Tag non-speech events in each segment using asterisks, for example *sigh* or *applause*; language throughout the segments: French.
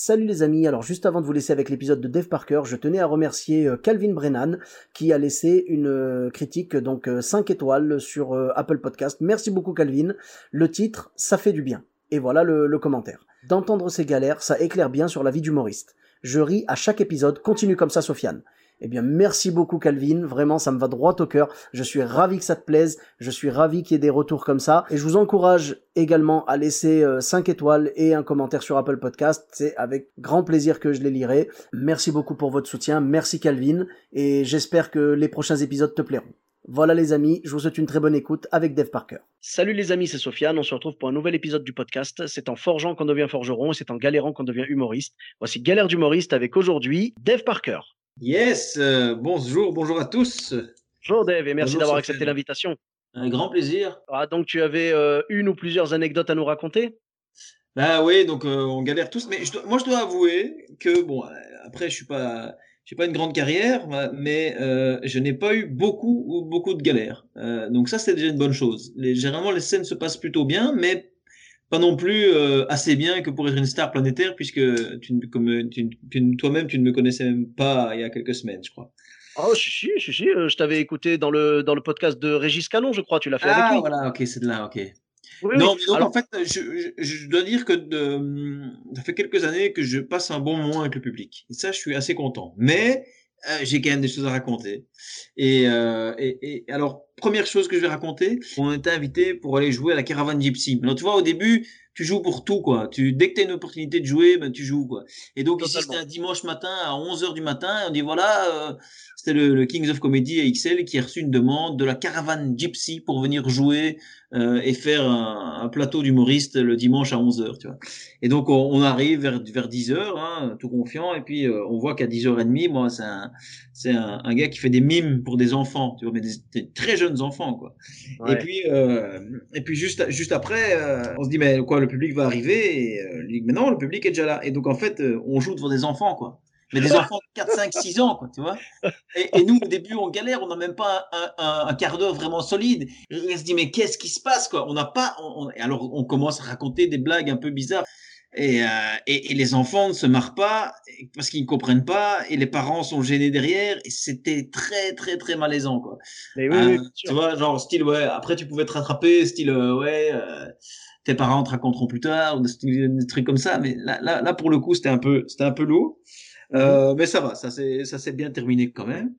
Salut les amis, alors juste avant de vous laisser avec l'épisode de Dave Parker, je tenais à remercier euh, Calvin Brennan qui a laissé une euh, critique donc 5 étoiles sur euh, Apple Podcast. Merci beaucoup Calvin. Le titre, ça fait du bien. Et voilà le, le commentaire. D'entendre ces galères, ça éclaire bien sur la vie d'humoriste. Je ris à chaque épisode, continue comme ça Sofiane. Eh bien, merci beaucoup Calvin, vraiment ça me va droit au cœur. Je suis ravi que ça te plaise, je suis ravi qu'il y ait des retours comme ça. Et je vous encourage également à laisser 5 étoiles et un commentaire sur Apple Podcast. C'est avec grand plaisir que je les lirai. Merci beaucoup pour votre soutien, merci Calvin, et j'espère que les prochains épisodes te plairont. Voilà les amis, je vous souhaite une très bonne écoute avec Dave Parker. Salut les amis, c'est Sofiane. On se retrouve pour un nouvel épisode du podcast. C'est en forgeant qu'on devient forgeron et c'est en galérant qu'on devient humoriste. Voici Galère d'humoriste avec aujourd'hui Dave Parker. Yes, euh, bonjour, bonjour à tous. Bonjour Dave et merci d'avoir accepté l'invitation. Un grand plaisir. Ah, donc tu avais euh, une ou plusieurs anecdotes à nous raconter? Bah oui, donc euh, on galère tous, mais je dois- moi je dois avouer que bon, après je suis pas, j'ai pas une grande carrière, mais je n'ai pas eu beaucoup ou beaucoup de galères. Donc ça c'est déjà une bonne chose. Les, généralement les scènes se passent plutôt bien, mais pas non plus euh, assez bien que pour être une star planétaire, puisque tu, ne- comme tu, tu- toi-même tu ne me connaissais même pas il y a quelques semaines, je crois. Oh, si, si, si, euh, je t'avais écouté dans le, dans le podcast de Régis Canon, je crois, tu l'as fait Ah avec lui. voilà, ok, c'est de là, ok. Oui, Non, oui. mais donc, Alors, en fait, je, je, je dois dire que de, ça fait quelques années que je passe un bon moment avec le public. Et ça, je suis assez content. Mais euh, j'ai quand même des choses à raconter. Et, euh, et, et alors, première chose que je vais raconter, on était invité pour aller jouer à la Caravane Gypsy. Alors, tu vois, au début, tu joues pour tout, quoi. Tu, dès que tu as une opportunité de jouer, ben, tu joues, quoi. Et donc, ici, c'était un dimanche matin à 11h du matin. Et on dit, voilà, euh, c'était le, le Kings of Comedy à XL qui a reçu une demande de la Caravane Gypsy pour venir jouer euh, et faire un, un plateau d'humoriste le dimanche à 11h, tu vois. Et donc, on, on arrive vers, vers 10h, hein, tout confiant, et puis euh, on voit qu'à 10h30, moi, c'est un, c'est un, un gars qui fait des mimes pour des enfants, tu vois, mais des, des très jeunes enfants, quoi. ouais. Et puis, et puis juste, juste après, on se dit, mais quoi, le public va arriver, et euh, non, le public est déjà là. Et donc, en fait, euh, on joue devant des enfants, quoi. Mais des *laughs* enfants de 4, 5, 6 ans, quoi, tu vois. Et, et nous, au début, on galère, on n'a même pas un, un, un quart d'heure vraiment solide. Et on se dit, mais qu'est-ce qui se passe, quoi? On n'a pas. On, on- et alors, on commence à raconter des blagues un peu bizarres. Et, euh, et, et les enfants ne se marrent pas parce qu'ils ne comprennent pas, et les parents sont gênés derrière. Et c'était très, très, très malaisant, quoi. Mais oui, Euh, oui, tu vois, genre style ouais. Après, tu pouvais te rattraper, style euh, ouais. Tes parents te raconteront plus tard, ou des, trucs comme ça. Mais là, là, là pour le coup, c'était un peu, c'était un peu lourd. Euh, mais ça va, ça s'est, ça s'est bien terminé quand même.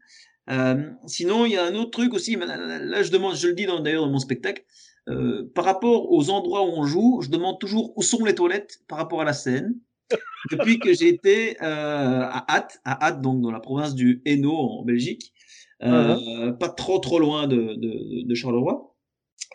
Euh, sinon, il y a un autre truc aussi. Là, je demande, je le dis d'ailleurs dans mon spectacle. Euh, par rapport aux endroits où on joue, je demande toujours où sont les toilettes par rapport à la scène. *laughs* Depuis que j'ai été à Ath, à Ath, donc dans la province du Hainaut en Belgique, euh, pas trop trop loin de, de, de Charleroi.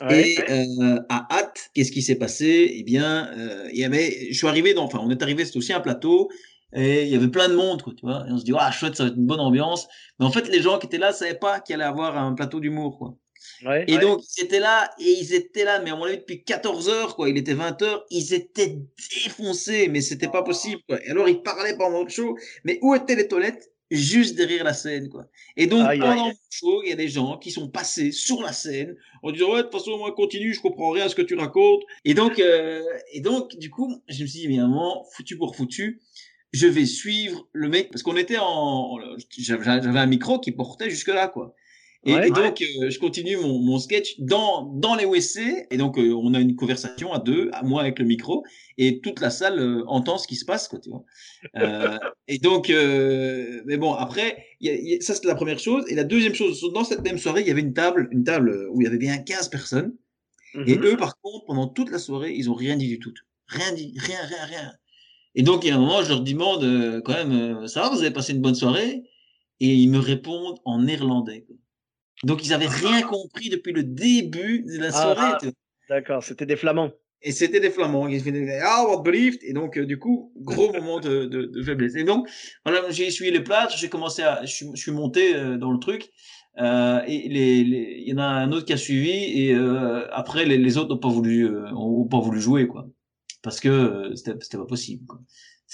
Ouais, et euh, à Ath, qu'est-ce qui s'est passé? Eh bien, euh, il y avait, je suis arrivé dans, enfin, on est arrivé, c'était aussi un plateau, et il y avait plein de monde, quoi, tu vois. Et on se dit, ah, chouette, ça va être une bonne ambiance. Mais en fait, les gens qui étaient là savaient pas qu'il allait avoir un plateau d'humour, quoi. ouais, Et donc, ils étaient là, et ils étaient là, mais à mon avis, depuis 14 heures, quoi. Il était 20 heures, ils étaient défoncés, mais c'était pas possible, quoi. Et alors, ils parlaient pendant le show, mais où étaient les toilettes? Juste derrière la scène, quoi. Et donc, Aïe, pendant aïe. le show, il y a des gens qui sont passés sur la scène en disant, ouais, de toute façon, moi, continue, je comprends rien à ce que tu racontes. Et donc, euh, et donc, du coup, je me suis dit, mais à un moment, foutu pour foutu, je vais suivre le mec, parce qu'on était en, j'avais j'avais un micro qui portait jusque là, quoi. Et, Ouais. et donc, euh, je continue mon, mon sketch dans, dans les WC. Et donc, euh, on a une conversation à deux, à moi avec le micro. Et toute la salle euh, entend ce qui se passe, quoi, tu vois. Euh, et donc, euh, mais bon, après, il y a- il y a- ça, c'était la première chose. Et la deuxième chose, dans cette même soirée, il y avait une table, une table où il y avait bien 15 personnes. Et Mhm. eux, par contre, pendant toute la soirée, ils ont rien dit du tout. Rien dit, rien, rien, rien. Et donc, il y a un moment, je leur demande, euh, quand même, euh, ça va, vous avez passé une bonne soirée? Et ils me répondent en néerlandais. quoi. Donc, ils avaient rien compris depuis le début de la Ah, soirée. ah. D'accord, c'était des flamands. Et c'était des Flamands qui faisaient Ah, what believed Et donc, euh, du coup, gros moment de, de, de, faiblesse. Et donc, voilà, j'ai essuyé les plâtres, j'ai commencé à, je, suis monté euh, dans le truc. Euh, et les, il y en a un autre qui a suivi et euh, après les, les autres n'ont pas voulu, euh, ont pas voulu jouer quoi, parce que c'était, c'était pas possible. Quoi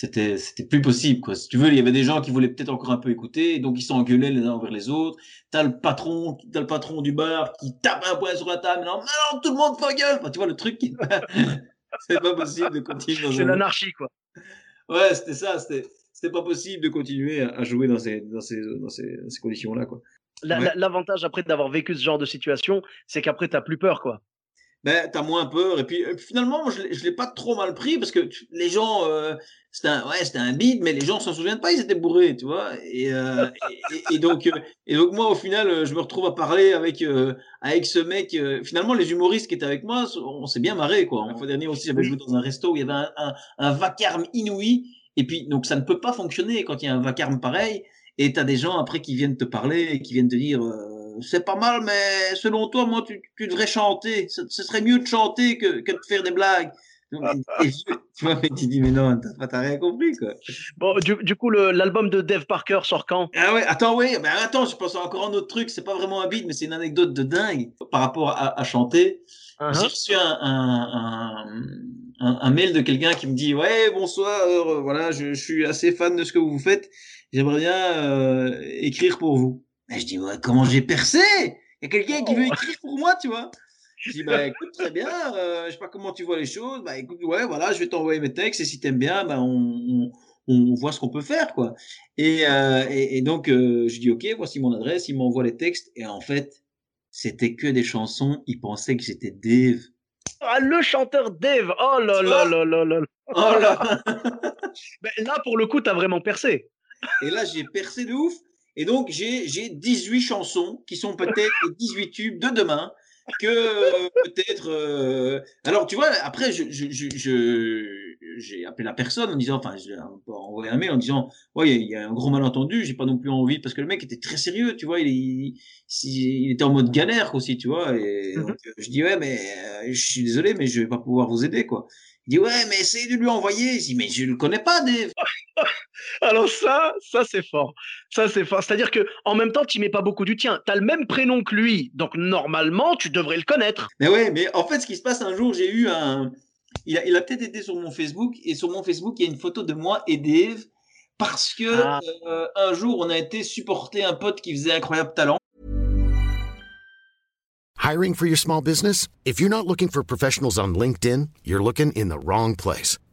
c'était c'était plus possible quoi. Si tu veux, il y avait des gens qui voulaient peut-être encore un peu écouter, donc ils s'engueulaient les uns envers les autres. T'as le patron, t'as le patron du bar qui tape un poing sur la table, non, non, tout le monde fait gueule. Enfin, tu vois le truc, *laughs* c'est pas possible de continuer. C'est l'anarchie quoi. Ouais, c'était ça, c'était c'était pas possible de continuer à jouer dans ces dans ces dans ces, ces conditions là quoi. L'avantage après d'avoir vécu ce genre de situation, c'est qu'après t'as plus peur quoi ben t'as moins peur et puis, finalement je l'ai pas trop mal pris parce que les gens euh, c'était un ouais c'était un bide mais les gens s'en souviennent pas ils étaient bourrés tu vois et, euh, et, donc euh, et donc moi au final euh, je me retrouve à parler avec avec ce mec finalement les humoristes qui étaient avec moi on s'est bien marré quoi. Une fois dernier aussi j'avais joué dans un resto où il y avait un, un, un, vacarme inouï et puis donc ça ne peut pas fonctionner quand il y a un vacarme pareil et t'as des gens après qui viennent te parler et qui viennent te dire c'est pas mal, mais selon toi, moi, tu, tu devrais chanter. Ce, serait mieux de chanter que, que de faire des blagues. *laughs* tu vois, mais tu dis, mais non, t'as rien compris, quoi. Bon, du, du coup, l'album de Dave Parker sort quand? Ah ouais, attends, oui, mais attends, je pense à encore un autre truc, c'est pas vraiment un beat, mais c'est une anecdote de dingue par rapport à, à chanter. Uh-huh. J'ai reçu un, un, un, un, mail de quelqu'un qui me dit, ouais, bonsoir, euh, voilà, je, je, suis assez fan de ce que vous faites, j'aimerais bien euh, écrire pour vous. Je dis, ouais, comment j'ai percé? Il y a quelqu'un qui veut oh. écrire pour moi, tu vois. Je dis, bah *laughs* écoute, très bien, euh, je sais pas comment tu vois les choses. Bah écoute, ouais, voilà, je vais t'envoyer mes textes et si t'aimes bien, bah on, on, voit ce qu'on peut faire, quoi. Et, euh, et, donc, euh, je dis, ok, voici mon adresse, il m'envoie les textes et en fait, c'était que des chansons, il pensait que j'étais Dave. Ah, le chanteur Dave Oh là là là là là Oh là *laughs* ben, Là, pour le coup, t'as vraiment percé. Et là, j'ai percé de ouf. Et donc, j'ai, j'ai 18 chansons qui sont peut-être les 18 tubes de demain que euh, peut-être. Euh... Alors, tu vois, après, je, je, je, j'ai appelé la personne en disant, enfin, j'ai envoyé un mail en disant, ouais, il y, a un gros malentendu, j'ai pas non plus envie, parce que le mec était très sérieux, tu vois, il, il, il était en mode galère aussi, tu vois, et mmh donc, je dis, ouais, mais euh, je suis désolé, mais je vais pas pouvoir vous aider, quoi. Il dit ouais, mais essayez de lui envoyer. Je dis mais je le connais pas, Dave. *laughs* Alors ça, ça c'est fort. Ça c'est fort. C'est-à-dire que en même temps, tu mets pas beaucoup du tien. Tu as le même prénom que lui, donc normalement, tu devrais le connaître. Mais ouais, mais en fait, ce qui se passe un jour, j'ai eu un. Il a, il a peut-être été sur mon Facebook et sur mon Facebook, il y a une photo de moi et Dave parce que ah. euh, un jour, on a été supporter un pote qui faisait incroyable talent. Hiring for your small business? If you're not looking for professionals on LinkedIn, you're looking in the wrong place.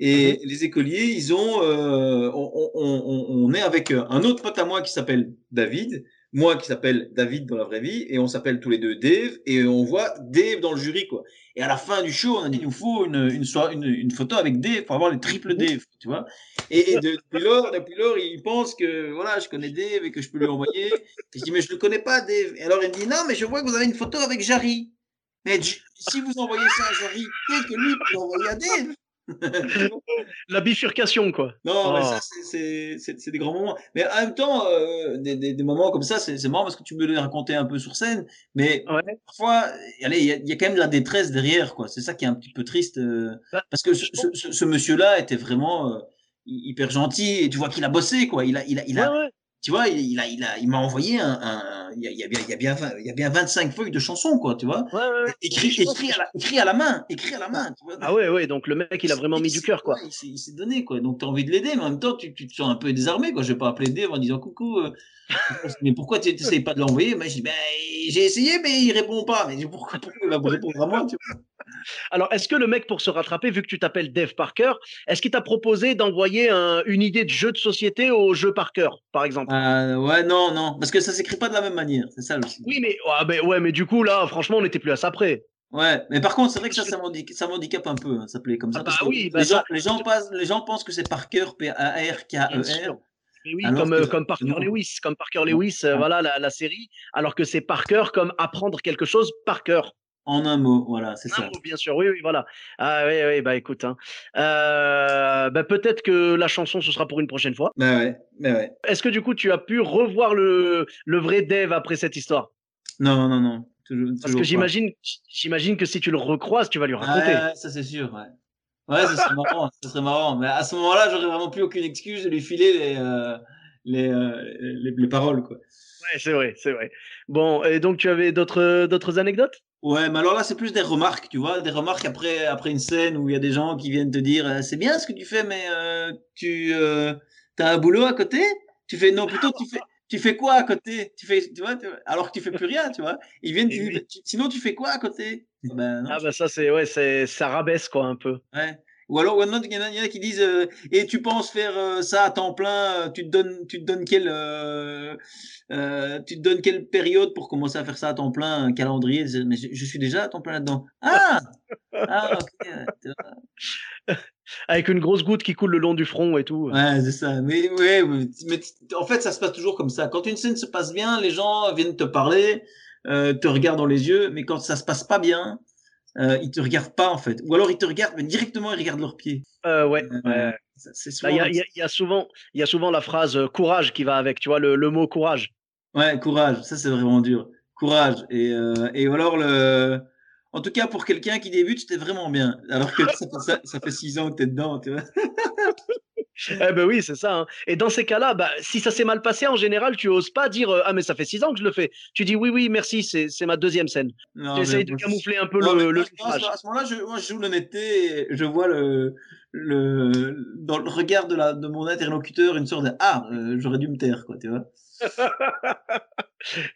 Et mhm. les écoliers, ils ont, euh, on, on, on, est avec un autre pote à moi qui s'appelle David, moi qui s'appelle David dans la vraie vie, et on s'appelle tous les deux Dave, et on voit Dave dans le jury, quoi. Et à la fin du show, on a dit, il nous faut une, une, une, une photo avec Dave pour avoir les triple mhm. Dave, tu vois. Et, depuis lors, depuis lors, il pense que, voilà, je connais Dave et que je peux lui envoyer. Et je dis, mais je le connais pas, Dave. Et alors, il me dit, non, mais je vois que vous avez une photo avec Jarry. Mais si vous envoyez ça à Jarry, peut-être que lui peut l'envoyer à Dave. *laughs* la bifurcation, quoi. Non, mais ça, oh. c'est des grands moments. Mais en même temps, euh, des, des, des, moments comme ça, c'est marrant parce que tu peux les raconter un peu sur scène, mais parfois, allez, il y a, y a, quand même de la détresse derrière, quoi. C'est ça qui est un petit peu triste, euh, bah, parce que ce, ce, ce monsieur-là était vraiment euh, hyper gentil et tu vois qu'il a bossé, quoi. Il a, il a, il a, tu vois, il, a, il a, il m'a envoyé un, un, il y a, bien, il y a bien, il y a bien 25 feuilles de chansons, quoi, tu vois. Ouais, ouais, écrit, écrit, à la, écrit à la main, écrit à la main, tu vois. Ah ouais, ouais, donc le mec, il a vraiment mis du cœur, quoi. il s'est donné, quoi. Donc t'as envie de l'aider, mais en même temps, tu, tu, te sens un peu désarmé, quoi. Je vais pas appeler Dave en disant coucou. Euh, *laughs* mais pourquoi tu n'essayes pas de l'envoyer? Moi, je dis, ben, j'ai essayé, mais il répond pas. Mais pourquoi, pourquoi il va répondre à moi tu vois? Alors, est-ce que le mec, pour se rattraper, vu que tu t'appelles Dave Parker, est-ce qu'il t'a proposé d'envoyer un, une idée de jeu de société au jeu Parker, par exemple? Euh, Ouais, non, non, parce que ça s'écrit pas de la même manière, c'est ça aussi. Oui, mais, ouais, mais, ouais, mais du coup, là, franchement, on n'était plus à ça près. Ouais, mais par contre, c'est vrai que ça, ça m'handicape un peu, hein, ça plaît comme ça. Ah parce que oui, bah les, ça- gens, les, gens passent- les gens pensent que c'est Parker, P-A-R-K-E-R. Mais oui, comme, euh, Parker. Lewis, comme Parker. Lewis, euh, Ah. voilà la, la série, alors que c'est Parker comme apprendre quelque chose par cœur. En un mot, voilà, c'est Un ça. mot, bien sûr, oui, oui, voilà. Ah oui, oui, bah écoute, hein. Euh, bah, peut-être que la chanson ce sera pour une prochaine fois. Bah ouais, bah ouais. Est-ce que du coup tu as pu revoir le, le vrai Dave après cette histoire? Non, non, non. Toujours, Parce que j'imagine, j'imagine que si tu le recroises, tu vas lui raconter. ouais, ouais, ça c'est sûr, ouais. Ouais, ça serait marrant, ça serait marrant. Mais à ce moment-là, j'aurais vraiment plus aucune excuse de lui filer les, euh, les, euh, les, les paroles, quoi. Ouais, c'est vrai, c'est vrai. Bon, et donc tu avais d'autres d'autres anecdotes? Ouais, mais alors là, c'est plus des remarques, tu vois, des remarques après, après une scène où il y a des gens qui viennent te dire, euh, c'est bien ce que tu fais, mais euh, tu euh, as un boulot à côté? Tu fais non, plutôt tu fais, tu fais quoi à côté? Tu fais, tu vois, tu alors que tu fais plus rien, tu vois. Ils viennent, dire, oui. Tu- sinon tu fais quoi à côté? *laughs* Ben non. Ah bah ça c'est ouais, c'est ça rabaisse quoi un peu. Ouais. Ou alors, il y, en a- il y en a qui disent euh, et tu penses faire euh, ça à temps plein euh, Tu te donnes, tu te donnes quelle, euh, tu te donnes quelle période pour commencer à faire ça à temps plein Un calendrier Mais je, je suis déjà à temps plein là-dedans. Ah, ah, ok. ouais, tu vois. Avec une grosse goutte qui coule le long du front et tout. Ouais, c'est ça. Mais ouais, mais t- en fait, ça se passe toujours comme ça. Quand une scène se passe bien, les gens viennent te parler, te regardent dans les yeux, mais quand ça se passe pas bien, euh, ils te regardent pas en fait. Ou alors ils te regardent, mais directement ils regardent leurs pieds. Euh, ouais. Euh, C'est souvent. Il y, a, y y souvent, il y a souvent la phrase euh, courage qui va avec, tu vois, le, le mot courage. Ouais, courage. Ça, c'est vraiment dur. Courage. Et, euh, et alors, le... en tout cas, pour quelqu'un qui débute, c'était vraiment bien. Alors que *laughs* ça, fait- ça, ça fait six ans que t'es dedans, tu vois. *laughs* Eh ben oui, c'est ça. hein. Et dans ces cas-là, bah, si ça s'est mal passé, en général, tu oses pas dire euh, ah mais ça fait six ans que je le fais. Tu dis oui oui merci, c'est ma deuxième scène. Non, J'essaye mais de camoufler un peu Non, le, le. À ce moment-là, je, moi, je joue l'honnêteté. et Je vois le, le, dans le regard de, la, de mon interlocuteur une sorte de ah, euh, j'aurais dû me taire, quoi, tu vois. *laughs*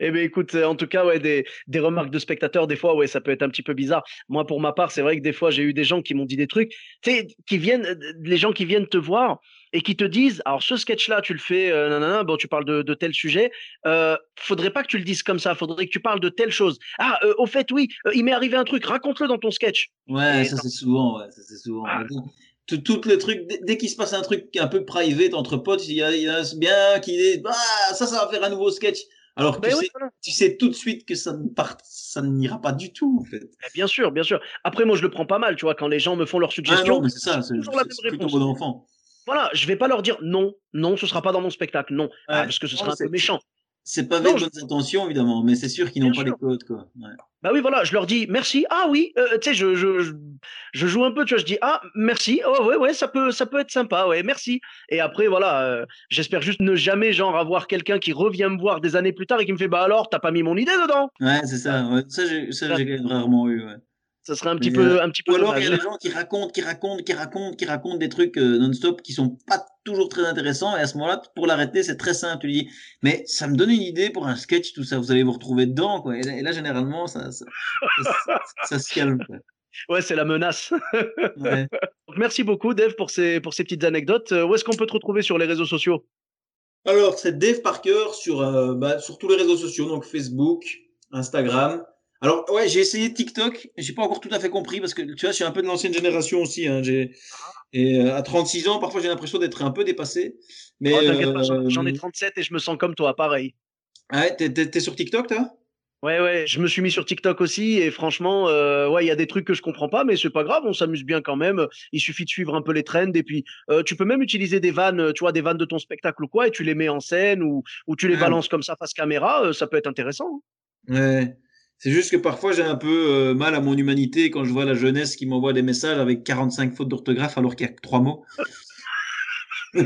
Eh ben écoute, euh, en tout cas, ouais, des, des remarques de spectateurs, des fois, ouais, ça peut être un petit peu bizarre. Moi, pour ma part, c'est vrai que des fois, j'ai eu des gens qui m'ont dit des trucs, tu sais, qui viennent, les gens qui viennent te voir et qui te disent, alors ce sketch-là, tu le fais, euh, nanana, bon, tu parles de, de tel sujet, euh, faudrait pas que tu le dises comme ça, faudrait que tu parles de telle chose. Ah, euh, au fait, oui, euh, il m'est arrivé un truc, raconte-le dans ton sketch. Ouais, Et ça c'est souvent, ouais, ça c'est souvent. Ah. Tout, tout le truc, dès, dès qu'il se passe un truc un peu private entre potes, il y a, il y en a bien qui disent, bah, ça, ça va faire un nouveau sketch. Alors que Ben tu, oui, sais, voilà. tu sais tout de suite que ça ne part, ça n'ira pas du tout, en fait. Eh Bien sûr, bien sûr. Après, moi, je le prends pas mal, tu vois, quand les gens me font leurs Ah suggestions. non, mais c'est ça, c'est toujours la même réponse. enfant. Voilà, je vais pas leur dire non, non, ce sera pas dans mon spectacle, non, Ah, parce que ce Non, serait un peu méchant. C'est pas Non, avec je- bonnes intentions, évidemment, mais c'est sûr qu'ils n'ont pas sûr. les codes, quoi. Ouais. Bah oui, voilà, je leur dis merci. Ah oui, euh, tu sais, je, je, je, joue un peu, tu vois, je dis ah merci. Oh ouais, ouais, ça peut, ça peut être sympa, ouais, merci. Et après, voilà, euh, j'espère juste ne jamais, genre, avoir quelqu'un qui revient me voir des années plus tard et qui me fait bah alors, t'as pas mis mon idée dedans. Ouais, c'est ça. Ouais. Ça, j'ai, rarement eu. Ouais. Ça serait un petit peu, un petit peu Ou alors il y a des gens qui racontent, qui racontent, qui racontent, qui racontent des trucs euh, non-stop qui sont pas toujours très intéressants. Et à ce moment-là, pour l'arrêter, c'est très simple. Tu dis, mais ça me donne une idée pour un sketch, tout ça. Vous allez vous retrouver dedans, quoi. Et là, généralement, ça, ça, se calme. Ouais, c'est la menace. *laughs* Ouais. Merci beaucoup, Dave, pour ces, pour ces petites anecdotes. Euh, où est-ce qu'on peut te retrouver sur les réseaux sociaux? Alors, c'est Dave Parker sur, euh, bah, sur tous les réseaux sociaux, donc Facebook, Instagram. Alors, ouais, j'ai essayé TikTok, j'ai pas encore tout à fait compris parce que tu vois, je suis un peu de l'ancienne génération aussi. Hein, j'ai et euh, à 36 ans, parfois j'ai l'impression d'être un peu dépassé. Mais Oh, j'en- euh, j'en ai 37 et je me sens comme toi, pareil. ouais, t'es, t'es, t'es sur TikTok, toi? Ouais, ouais, je me suis mis sur TikTok aussi et franchement, euh, ouais, il y a des trucs que je comprends pas, mais c'est pas grave, on s'amuse bien quand même. Il suffit de suivre un peu les trends et puis euh, tu peux même utiliser des vannes, tu vois, des vannes de ton spectacle ou quoi, et tu les mets en scène ou, ou tu les Ah. balances comme ça face caméra, euh, ça peut être intéressant. hein. Ouais. C'est juste que parfois j'ai un peu euh, mal à mon humanité quand je vois la jeunesse qui m'envoie des messages avec 45 fautes d'orthographe alors qu'il y a que trois mots. *laughs* Ah,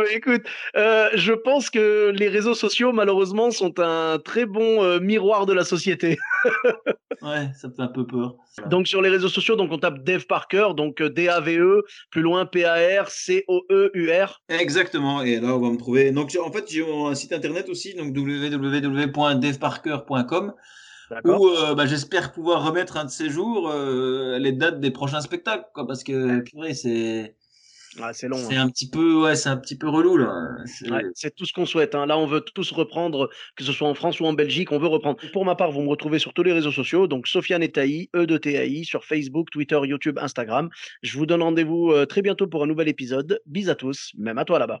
mais écoute, euh, je pense que les réseaux sociaux, malheureusement, sont un très bon euh, miroir de la société. *laughs* ouais, ça me fait un peu peur. Donc sur les réseaux sociaux, donc on tape Dave Parker, donc D-A-V-E, plus loin P-A-R-C-O-E-U-R. Exactement. Et là, on va me trouver. Donc, en fait, j'ai un site internet aussi, donc www.devparker.com, Où euh, bah, j'espère pouvoir remettre un de ces jours euh, les dates des prochains spectacles, quoi, parce que purée, c'est Ah, c'est long. C'est hein. un petit peu, ouais, c'est un petit peu relou là. C'est- Ouais, c'est tout ce qu'on souhaite. hein. Là, on veut tous reprendre, que ce soit en France ou en Belgique, on veut reprendre. Pour ma part, vous me retrouvez sur tous les réseaux sociaux, donc Sofiane et Taï, E de TAI, sur Facebook, Twitter, YouTube, Instagram. Je vous donne rendez-vous euh, très bientôt pour un nouvel épisode. Bis à tous, même à toi là-bas.